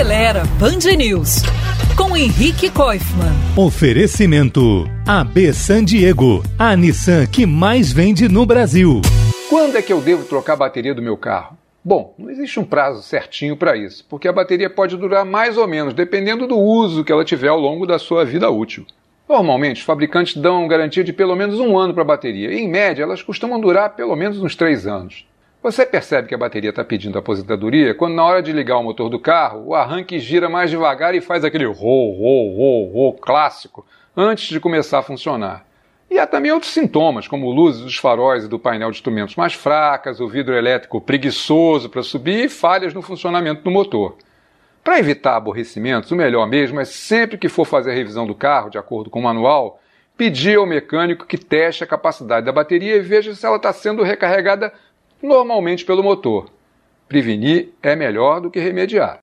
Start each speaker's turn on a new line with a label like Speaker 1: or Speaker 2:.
Speaker 1: Acelera Band News com Henrique Koifman.
Speaker 2: Oferecimento AB San Diego, a Nissan que mais vende no Brasil.
Speaker 3: Quando é que eu devo trocar a bateria do meu carro? Bom, não existe um prazo certinho para isso, porque a bateria pode durar mais ou menos, dependendo do uso que ela tiver ao longo da sua vida útil. Normalmente, os fabricantes dão garantia de pelo menos um ano para a bateria, e em média elas costumam durar pelo menos uns três anos. Você percebe que a bateria está pedindo aposentadoria quando, na hora de ligar o motor do carro, o arranque gira mais devagar e faz aquele ro, ro, ro, ro clássico antes de começar a funcionar. E há também outros sintomas, como luzes dos faróis e do painel de instrumentos mais fracas, o vidro elétrico preguiçoso para subir e falhas no funcionamento do motor. Para evitar aborrecimentos, o melhor mesmo é sempre que for fazer a revisão do carro, de acordo com o manual, pedir ao mecânico que teste a capacidade da bateria e veja se ela está sendo recarregada normalmente pelo motor. Prevenir é melhor do que remediar.